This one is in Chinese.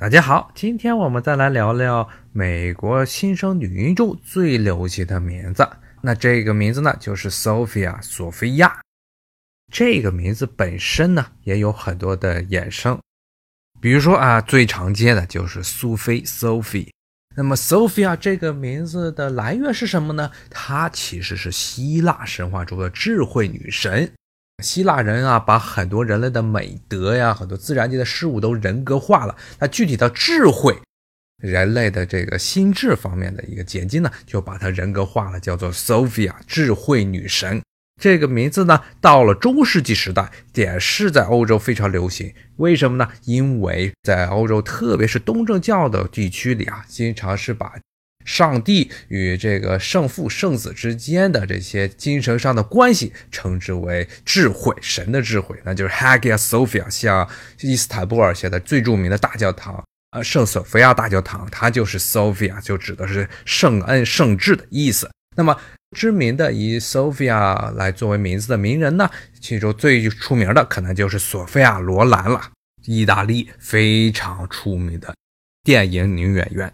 大家好，今天我们再来聊聊美国新生女婴中最流行的名字。那这个名字呢，就是 Sophia 索菲亚。这个名字本身呢，也有很多的衍生，比如说啊，最常见的就是苏菲 Sophie。那么 Sophia 这个名字的来源是什么呢？它其实是希腊神话中的智慧女神。希腊人啊，把很多人类的美德呀，很多自然界的事物都人格化了。那具体到智慧，人类的这个心智方面的一个结晶呢，就把它人格化了，叫做 Sophia 智慧女神。这个名字呢，到了中世纪时代也是在欧洲非常流行。为什么呢？因为在欧洲，特别是东正教的地区里啊，经常是把。上帝与这个圣父、圣子之间的这些精神上的关系，称之为智慧，神的智慧，那就是 Hagia Sophia。像伊斯坦布尔现在最著名的大教堂，呃，圣索菲亚大教堂，它就是 Sophia，就指的是圣恩、圣智的意思。那么，知名的以 Sophia 来作为名字的名人呢，其中最出名的可能就是索菲亚·罗兰了，意大利非常出名的电影女演员。